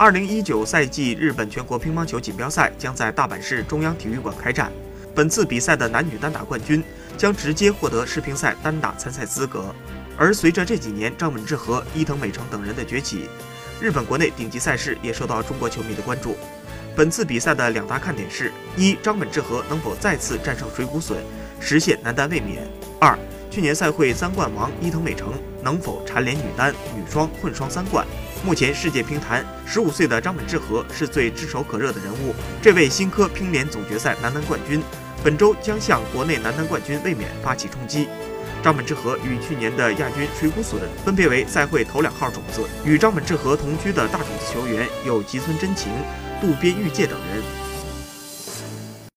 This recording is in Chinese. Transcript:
二零一九赛季日本全国乒乓球锦标赛将在大阪市中央体育馆开战。本次比赛的男女单打冠军将直接获得世乒赛单打参赛资格。而随着这几年张本智和、伊藤美诚等人的崛起，日本国内顶级赛事也受到中国球迷的关注。本次比赛的两大看点是：一、张本智和能否再次战胜水谷隼，实现男单卫冕；二、去年赛会三冠王伊藤美诚能否蝉联女单、女双、混双三冠。目前世界乒坛十五岁的张本智和是最炙手可热的人物。这位新科乒联总决赛男单冠军，本周将向国内男单冠军卫冕发起冲击。张本智和与去年的亚军水谷隼分别为赛会头两号种子。与张本智和同居的大种子球员有吉村真晴、渡边裕介等人。